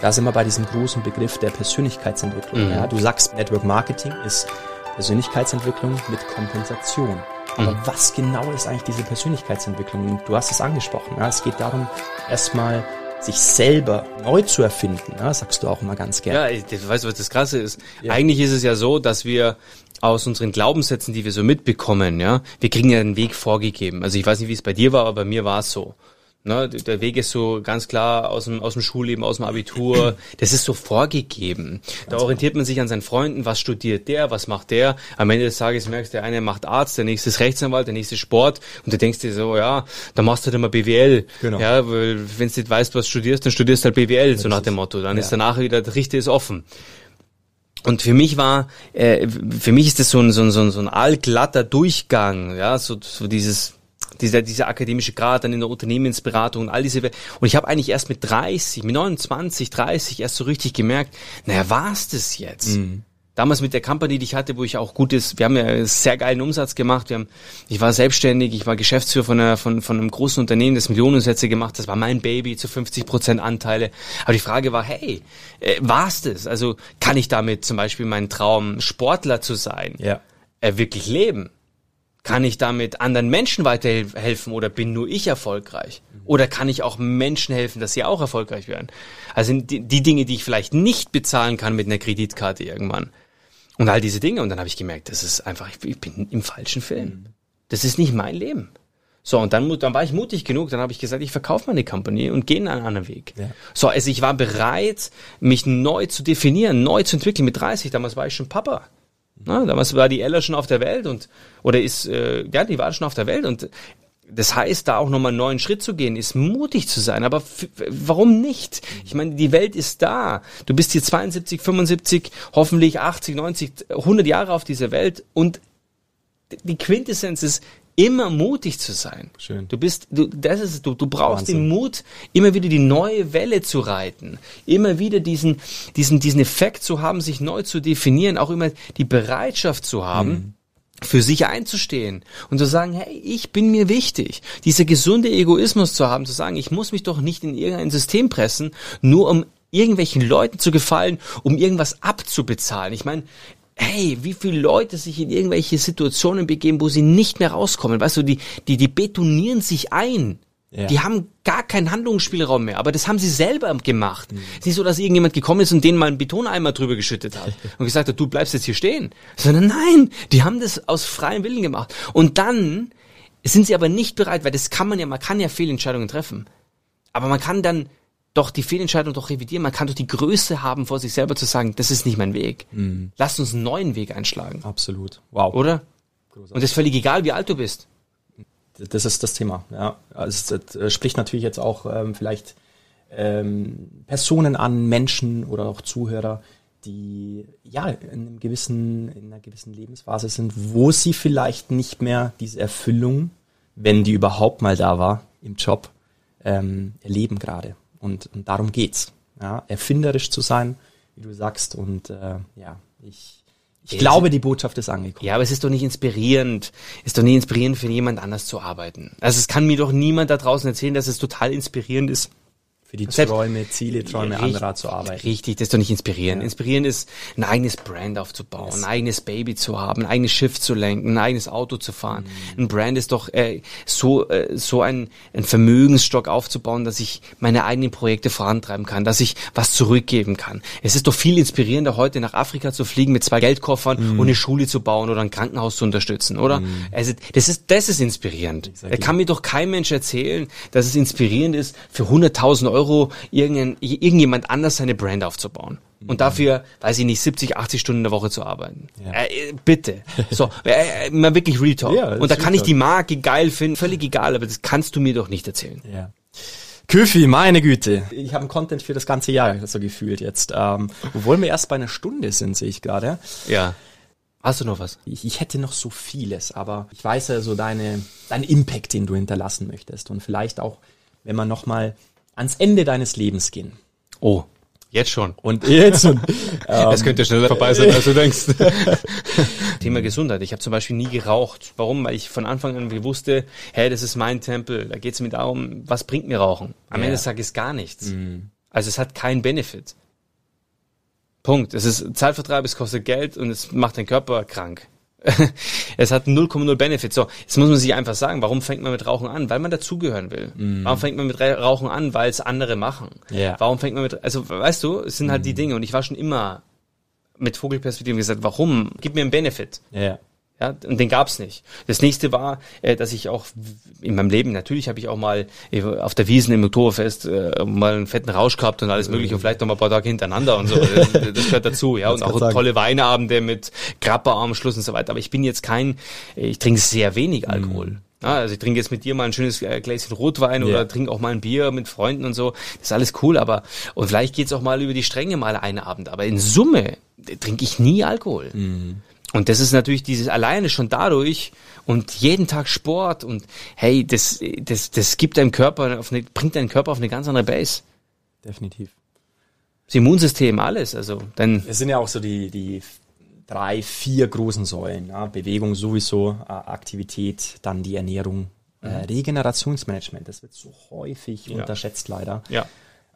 Da sind wir bei diesem großen Begriff der Persönlichkeitsentwicklung. Mhm. Ja, du sagst, Network Marketing ist Persönlichkeitsentwicklung mit Kompensation. Aber mhm. was genau ist eigentlich diese Persönlichkeitsentwicklung? Du hast es angesprochen. Ja, es geht darum, erstmal sich selber neu zu erfinden, ja, sagst du auch immer ganz gerne. Ja, ich weiß, was das Krasse ist. Ja. Eigentlich ist es ja so, dass wir aus unseren Glaubenssätzen, die wir so mitbekommen, ja, wir kriegen ja einen Weg vorgegeben. Also ich weiß nicht, wie es bei dir war, aber bei mir war es so. Ne, der Weg ist so ganz klar aus dem, aus dem Schulleben, aus dem Abitur. Das ist so vorgegeben. Da orientiert man sich an seinen Freunden. Was studiert der? Was macht der? Am Ende des Tages merkst du, der eine macht Arzt, der nächste ist Rechtsanwalt, der nächste Sport. Und du denkst dir so, ja, da machst du halt immer BWL. Genau. Ja, weil wenn du nicht weißt, was studierst, dann studierst du halt BWL, das so nach dem Motto. Dann ja. ist danach wieder, der Richter ist offen. Und für mich war, äh, für mich ist das so ein, so ein, so ein, so ein allglatter Durchgang, ja, so, so dieses, dieser, dieser akademische Grad dann in der Unternehmensberatung und all diese. Und ich habe eigentlich erst mit 30, mit 29, 30 erst so richtig gemerkt, naja, war's das jetzt? Mhm. Damals mit der Company, die ich hatte, wo ich auch gutes, wir haben ja einen sehr geilen Umsatz gemacht. Wir haben, ich war selbstständig, ich war Geschäftsführer von, einer, von, von einem großen Unternehmen, das Millionensätze gemacht. Das war mein Baby zu 50 Prozent Anteile. Aber die Frage war, hey, äh, war's das? Also kann ich damit zum Beispiel meinen Traum, Sportler zu sein, ja. äh, wirklich leben? Kann ich damit anderen Menschen weiterhelfen oder bin nur ich erfolgreich? Oder kann ich auch Menschen helfen, dass sie auch erfolgreich werden? Also die, die Dinge, die ich vielleicht nicht bezahlen kann mit einer Kreditkarte irgendwann. Und all diese Dinge. Und dann habe ich gemerkt, das ist einfach, ich bin im falschen Film. Das ist nicht mein Leben. So, und dann, dann war ich mutig genug, dann habe ich gesagt, ich verkaufe meine Company und gehe einen anderen Weg. Ja. So, also ich war bereit, mich neu zu definieren, neu zu entwickeln. Mit 30, damals war ich schon Papa. Na, damals war die Ella schon auf der Welt und oder ist äh, ja, die war schon auf der Welt und das heißt, da auch nochmal einen neuen Schritt zu gehen, ist mutig zu sein. Aber warum nicht? Ich meine, die Welt ist da. Du bist hier 72, 75, hoffentlich 80, 90, 100 Jahre auf dieser Welt und die Quintessenz ist, immer mutig zu sein. Schön. Du bist, du, das ist, du, du brauchst Wahnsinn. den Mut, immer wieder die neue Welle zu reiten, immer wieder diesen, diesen, diesen Effekt zu haben, sich neu zu definieren, auch immer die Bereitschaft zu haben. Mhm für sich einzustehen und zu sagen, hey, ich bin mir wichtig. Dieser gesunde Egoismus zu haben, zu sagen, ich muss mich doch nicht in irgendein System pressen, nur um irgendwelchen Leuten zu gefallen, um irgendwas abzubezahlen. Ich meine, hey, wie viele Leute sich in irgendwelche Situationen begeben, wo sie nicht mehr rauskommen. Weißt du, die, die, die betonieren sich ein. Ja. Die haben gar keinen Handlungsspielraum mehr, aber das haben sie selber gemacht. Mhm. Es ist nicht so, dass irgendjemand gekommen ist und denen mal einen Betoneimer drüber geschüttet hat und gesagt hat, du bleibst jetzt hier stehen. Sondern nein, die haben das aus freiem Willen gemacht. Und dann sind sie aber nicht bereit, weil das kann man ja, man kann ja Fehlentscheidungen treffen. Aber man kann dann doch die Fehlentscheidung doch revidieren. Man kann doch die Größe haben, vor sich selber zu sagen, das ist nicht mein Weg. Mhm. Lass uns einen neuen Weg einschlagen. Absolut. Wow. Oder? Großartig. Und das ist völlig egal, wie alt du bist. Das ist das Thema. Ja, also es spricht natürlich jetzt auch ähm, vielleicht ähm, Personen an, Menschen oder auch Zuhörer, die ja in einem gewissen in einer gewissen Lebensphase sind, wo sie vielleicht nicht mehr diese Erfüllung, wenn die überhaupt mal da war im Job, ähm, erleben gerade. Und, und darum geht's. Ja, erfinderisch zu sein, wie du sagst. Und äh, ja, ich, ich ja, glaube, die Botschaft ist angekommen. Ja, aber es ist doch nicht inspirierend, ist doch nicht inspirierend für jemand anders zu arbeiten. Also es kann mir doch niemand da draußen erzählen, dass es total inspirierend ist, für die Träume, Ziele, Träume richtig, anderer zu arbeiten. Richtig, das ist doch nicht inspirieren. Ja. Inspirieren ist, ein eigenes Brand aufzubauen, yes. ein eigenes Baby zu haben, ein eigenes Schiff zu lenken, ein eigenes Auto zu fahren. Mhm. Ein Brand ist doch äh, so äh, so ein, ein Vermögensstock aufzubauen, dass ich meine eigenen Projekte vorantreiben kann, dass ich was zurückgeben kann. Es ist doch viel inspirierender, heute nach Afrika zu fliegen mit zwei Geldkoffern mhm. und eine Schule zu bauen oder ein Krankenhaus zu unterstützen, oder? Mhm. Also das ist das ist inspirierend. Da kann mir doch kein Mensch erzählen, dass es inspirierend ist, für 100.000 Euro Euro irgendjemand anders seine Brand aufzubauen. Und mhm. dafür, weiß ich nicht, 70, 80 Stunden in der Woche zu arbeiten. Ja. Äh, bitte. So, äh, äh mal wirklich Real Talk. Ja, und da kann ich die Marke geil finden, völlig egal, aber das kannst du mir doch nicht erzählen. Ja. Köfi, meine Güte. Ich habe einen Content für das ganze Jahr so gefühlt jetzt. Ähm, obwohl wir erst bei einer Stunde sind, sehe ich gerade. Ja. Hast du noch was? Ich, ich hätte noch so vieles, aber ich weiß ja so deine, deinen Impact, den du hinterlassen möchtest. Und vielleicht auch, wenn man nochmal ans Ende deines Lebens gehen. Oh, jetzt schon. Und jetzt schon. es könnte schneller vorbei sein, als du denkst. Thema Gesundheit. Ich habe zum Beispiel nie geraucht. Warum? Weil ich von Anfang an wusste, hey, das ist mein Tempel. Da geht es mir darum, was bringt mir Rauchen. Am ja. Ende sage ich gar nichts. Mhm. Also es hat keinen Benefit. Punkt. Es ist Zeitvertreib, es kostet Geld und es macht den Körper krank. es hat 0,0 Benefit. So, jetzt muss man sich einfach sagen, warum fängt man mit Rauchen an? Weil man dazugehören will. Mm. Warum fängt man mit Rauchen an? Weil es andere machen. Yeah. Warum fängt man mit, also weißt du, es sind halt mm. die Dinge und ich war schon immer mit Vogelperspektive gesagt, warum? Gib mir einen Benefit. Yeah. Ja, und den gab's nicht. Das nächste war, äh, dass ich auch in meinem Leben, natürlich habe ich auch mal äh, auf der Wiesen im Oktoberfest äh, mal einen fetten Rausch gehabt und alles mögliche und vielleicht noch mal ein paar Tage hintereinander und so. Das, das gehört dazu, ja. Und auch tolle Weineabende mit Grappa am Schluss und so weiter. Aber ich bin jetzt kein, ich trinke sehr wenig Alkohol. Mhm. Ja, also ich trinke jetzt mit dir mal ein schönes äh, Gläschen Rotwein ja. oder trinke auch mal ein Bier mit Freunden und so. Das ist alles cool, aber und vielleicht geht's auch mal über die Stränge mal einen Abend. Aber in Summe trinke ich nie Alkohol. Mhm. Und das ist natürlich dieses alleine schon dadurch und jeden Tag Sport und hey, das, das, das gibt deinem Körper auf eine, bringt deinen Körper auf eine ganz andere Base. Definitiv. Das Immunsystem, alles, also, dann. Es sind ja auch so die, die drei, vier großen Säulen, ja? Bewegung sowieso, äh, Aktivität, dann die Ernährung, äh, mhm. äh, Regenerationsmanagement, das wird so häufig ja. unterschätzt leider. Ja.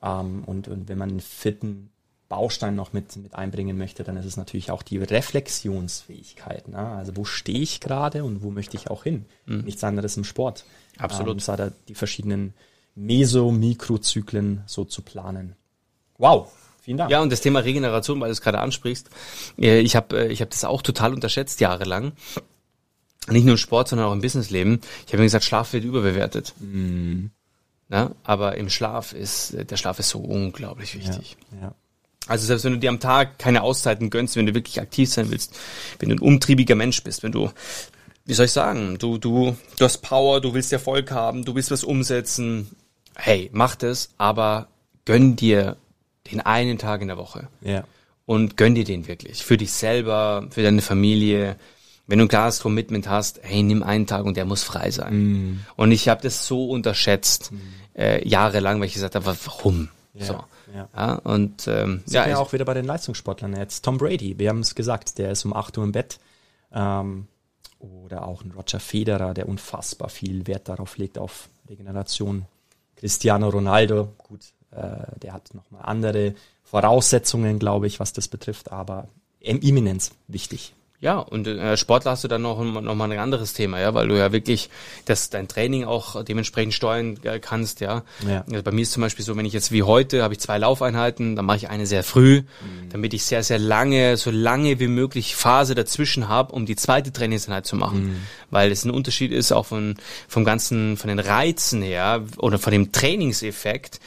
Ähm, und, und wenn man einen fitten Baustein noch mit, mit einbringen möchte, dann ist es natürlich auch die Reflexionsfähigkeit. Ne? Also wo stehe ich gerade und wo möchte ich auch hin? Mhm. Nichts anderes im Sport. Absolut. Ähm, es hat die verschiedenen Meso-Mikrozyklen so zu planen. Wow, Vielen Dank. Ja, und das Thema Regeneration, weil du es gerade ansprichst, äh, ich habe äh, ich hab das auch total unterschätzt jahrelang. Nicht nur im Sport, sondern auch im Businessleben. Ich habe mir gesagt, Schlaf wird überbewertet. Mhm. Ja, aber im Schlaf ist, der Schlaf ist so unglaublich wichtig. Ja, ja. Also selbst wenn du dir am Tag keine Auszeiten gönnst, wenn du wirklich aktiv sein willst, wenn du ein umtriebiger Mensch bist, wenn du, wie soll ich sagen, du, du, du hast Power, du willst Erfolg haben, du willst was umsetzen, hey, mach das, aber gönn dir den einen Tag in der Woche. Ja. Und gönn dir den wirklich. Für dich selber, für deine Familie. Wenn du ein klares Commitment hast, hey, nimm einen Tag und der muss frei sein. Mm. Und ich habe das so unterschätzt, mm. äh, jahrelang, weil ich gesagt habe, warum? Ja. So. Ja. ja und ähm, ja, ja auch wieder bei den Leistungssportlern jetzt. Tom Brady, wir haben es gesagt, der ist um 8 Uhr im Bett. Ähm, oder auch ein Roger Federer, der unfassbar viel Wert darauf legt, auf Regeneration. Cristiano Ronaldo, gut, äh, der hat nochmal andere Voraussetzungen, glaube ich, was das betrifft, aber Eminenz wichtig. Ja, und äh, Sportler hast du dann noch, noch mal ein anderes Thema, ja, weil du ja wirklich das dein Training auch dementsprechend steuern äh, kannst, ja. ja. Also bei mir ist zum Beispiel so, wenn ich jetzt wie heute habe ich zwei Laufeinheiten, dann mache ich eine sehr früh, mhm. damit ich sehr sehr lange, so lange wie möglich Phase dazwischen habe, um die zweite Trainingseinheit zu machen, mhm. weil es ein Unterschied ist auch von vom ganzen von den Reizen her oder von dem Trainingseffekt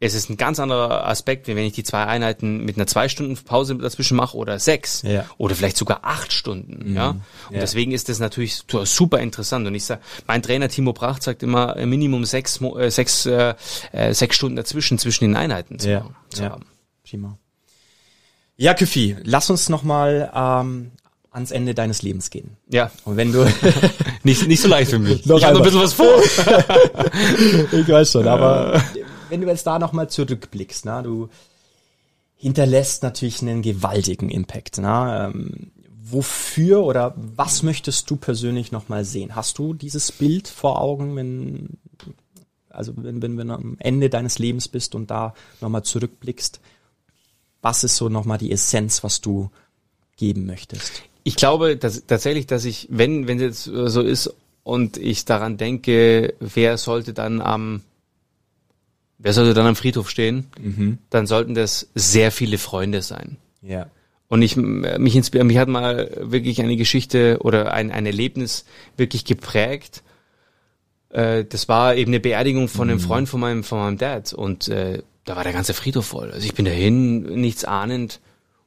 es ist ein ganz anderer Aspekt, wie wenn ich die zwei Einheiten mit einer zwei Stunden Pause dazwischen mache oder sechs ja. oder vielleicht sogar acht Stunden. Mhm. Ja? Und ja. deswegen ist das natürlich super interessant. Und ich sage, mein Trainer Timo Pracht sagt immer äh, Minimum sechs, äh, sechs, äh, äh, sechs Stunden dazwischen zwischen den Einheiten zu, ja. zu ja. haben. Prima. Ja, Küffi, lass uns nochmal ähm, ans Ende deines Lebens gehen. Ja. Und wenn du nicht nicht so leicht für mich. ich habe noch ein bisschen was vor. ich weiß schon, aber wenn du jetzt da nochmal zurückblickst, na, du hinterlässt natürlich einen gewaltigen Impact. Na, ähm, wofür oder was möchtest du persönlich nochmal sehen? Hast du dieses Bild vor Augen, wenn, also wenn, wenn, wenn du am Ende deines Lebens bist und da nochmal zurückblickst, was ist so nochmal die Essenz, was du geben möchtest? Ich glaube dass, tatsächlich, dass ich, wenn, wenn es jetzt so ist und ich daran denke, wer sollte dann am wer sollte dann am Friedhof stehen? Mhm. Dann sollten das sehr viele Freunde sein. Ja. Und ich, mich inspiriert, mich hat mal wirklich eine Geschichte oder ein, ein Erlebnis wirklich geprägt. Äh, das war eben eine Beerdigung von einem mhm. Freund von meinem, von meinem Dad. Und äh, da war der ganze Friedhof voll. Also ich bin dahin, nichts ahnend.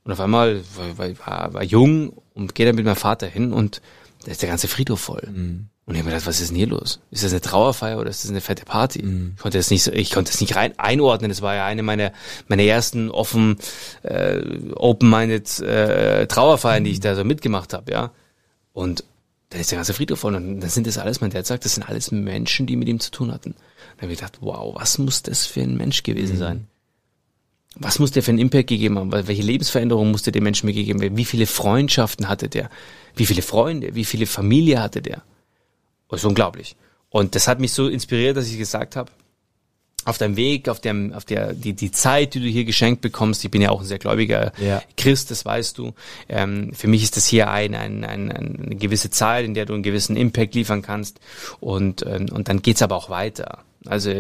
Und auf einmal war, war, war jung und gehe dann mit meinem Vater hin und da ist der ganze Friedhof voll. Mhm. Und ich habe mir gedacht, was ist denn hier los? Ist das eine Trauerfeier oder ist das eine fette Party? Mhm. Ich konnte das nicht, ich konnte das nicht rein einordnen. Das war ja eine meiner meiner ersten offen äh, open-minded äh, Trauerfeiern, mhm. die ich da so mitgemacht habe, ja. Und da ist der ganze Friedhof voll und dann sind das alles, mein Dad sagt, das sind alles Menschen, die mit ihm zu tun hatten. Dann habe ich gedacht, wow, was muss das für ein Mensch gewesen mhm. sein? Was muss der für einen Impact gegeben haben? Welche Lebensveränderung musste dem Menschen mitgegeben werden? Wie viele Freundschaften hatte der? Wie viele Freunde? Wie viele Familie hatte der? Das ist unglaublich. Und das hat mich so inspiriert, dass ich gesagt habe, auf deinem Weg, auf dem, auf der, die, die Zeit, die du hier geschenkt bekommst. Ich bin ja auch ein sehr gläubiger Ja. Christ, das weißt du. Ähm, für mich ist das hier ein, ein, ein, eine gewisse Zeit, in der du einen gewissen Impact liefern kannst. Und, ähm, und dann geht's aber auch weiter. Also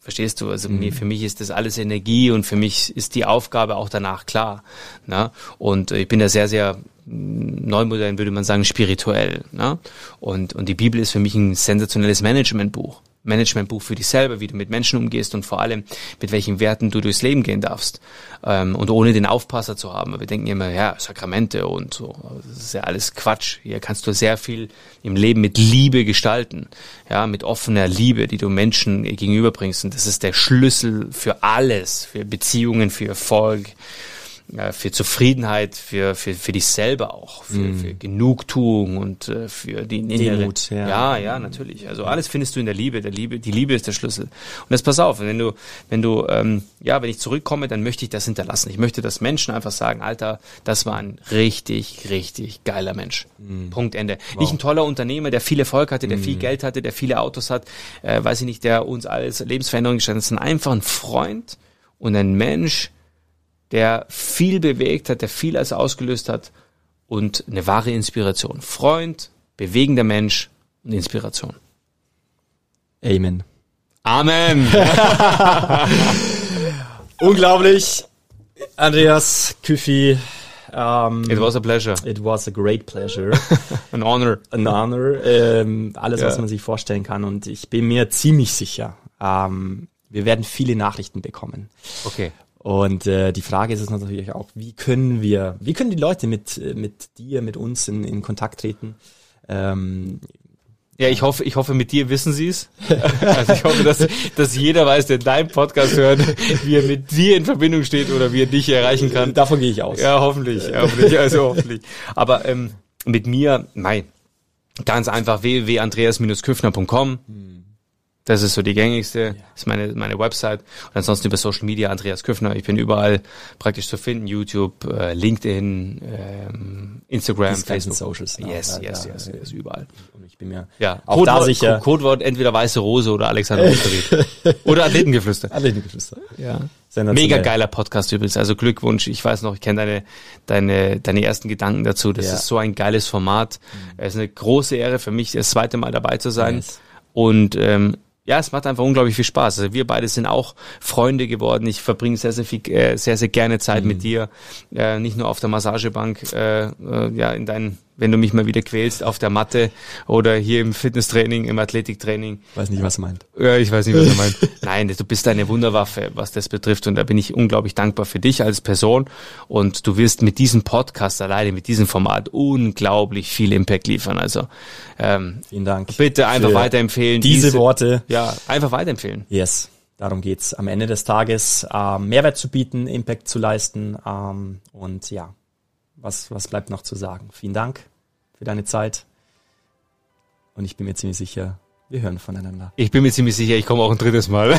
verstehst du, also mir, für mich ist das alles Energie und für mich ist die Aufgabe auch danach klar. Ne? Und äh, ich bin da sehr, sehr mm, neumodern, würde man sagen, spirituell. Ne? Und, und die Bibel ist für mich ein sensationelles Managementbuch. Managementbuch für dich selber, wie du mit Menschen umgehst und vor allem mit welchen Werten du durchs Leben gehen darfst. Ähm, und ohne den Aufpasser zu haben. Wir denken immer, ja, Sakramente und so. Das ist ja alles Quatsch. Hier kannst du sehr viel im Leben mit Liebe gestalten. Ja, mit offener Liebe, die du Menschen gegenüberbringst. Und das ist der Schlüssel für alles, für Beziehungen, für Erfolg, für Zufriedenheit, für, für, für dich selber auch, für, für Genugtuung und äh, für die innere. Demut, ja. ja, ja, natürlich. Also alles findest du in der Liebe. Der Liebe, die Liebe ist der Schlüssel. Und jetzt pass auf, wenn du, wenn du, ähm, ja, wenn ich zurückkomme, dann möchte ich das hinterlassen. Ich möchte, dass Menschen einfach sagen, Alter, das war ein richtig, richtig geiler Mensch. Punkt Ende. Nicht ein toller Unternehmer, der viel Erfolg hatte, der viel Geld hatte, der viele Autos hat, äh, weiß ich nicht, der uns alles Lebensveränderungen gestellt hat, sondern einfach ein Freund und ein Mensch, der viel bewegt hat, der viel als ausgelöst hat und eine wahre Inspiration. Freund, bewegender Mensch und Inspiration. Amen. Amen. Unglaublich. Andreas Küffi. Ähm, It was a pleasure. it was a great pleasure. An honor. An honor. Ähm, alles, was Ja. man sich vorstellen kann. Und ich bin mir ziemlich sicher, ähm, wir werden viele Nachrichten bekommen. Okay. Und äh, die Frage ist es natürlich auch, wie können wir, wie können die Leute mit, mit dir, mit uns in, in Kontakt treten? Ähm, Ja, ich hoffe, ich hoffe, mit dir wissen sie es. Also ich hoffe, dass, dass jeder weiß, der deinen Podcast hört, wie er mit dir in Verbindung steht oder wie er dich erreichen kann. davon gehe ich aus. Ja, hoffentlich, ja, hoffentlich, also hoffentlich. Aber ähm, mit mir, nein, ganz einfach www.andreas-küffner.com. Das ist so die gängigste, ist meine, meine Website. Und ansonsten über Social Media Andreas Küffner. Ich bin überall praktisch zu finden. YouTube, äh, LinkedIn, ähm, Instagram, ganzen Facebook. Socials, ne? Yes, yes, yes, yes, überall. Und ich bin mir Ja, auch Codewort, da sicher. Co- Codewort entweder weiße Rose oder Alexander Osterried. oder Athletengeflüster. Geschwister. Ja. Mega geiler Podcast übrigens. Also Glückwunsch. Ich weiß noch, ich kenne deine, deine, deine ersten Gedanken dazu. Das Ja. ist so ein geiles Format. Es ist eine große Ehre für mich, das zweite Mal dabei zu sein. Yes. Und ähm, ja, es macht einfach unglaublich viel Spaß. Also wir beide sind auch Freunde geworden. Ich verbringe sehr, sehr viel, äh, sehr, sehr gerne Zeit Mhm. mit dir. Äh, nicht nur auf der Massagebank, äh, äh, ja, in deinen, wenn du mich mal wieder quälst, auf der Matte oder hier im Fitnesstraining, im Athletiktraining. Weiß nicht, was er meint. Ja, ich weiß nicht, was er meint. Nein, du bist eine Wunderwaffe, was das betrifft. Und da bin ich unglaublich dankbar für dich als Person. Und du wirst mit diesem Podcast alleine, mit diesem Format unglaublich viel Impact liefern. Also ähm, Vielen Dank. bitte einfach weiterempfehlen. Diese, Worte. Ja, einfach weiterempfehlen. Yes. Darum geht's am Ende des Tages, ähm, Mehrwert zu bieten, Impact zu leisten. Ähm, und ja, was, was bleibt noch zu sagen? Vielen Dank für deine Zeit. Und ich bin mir ziemlich sicher, wir hören voneinander. Ich bin mir ziemlich sicher, ich komme auch ein drittes Mal.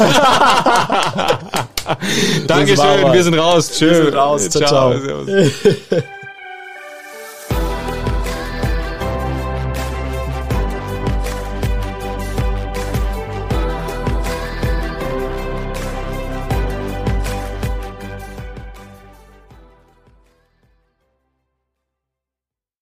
Dankeschön, wir. sind raus. Tschö. Wir sind raus. Ciao, ciao. Servus.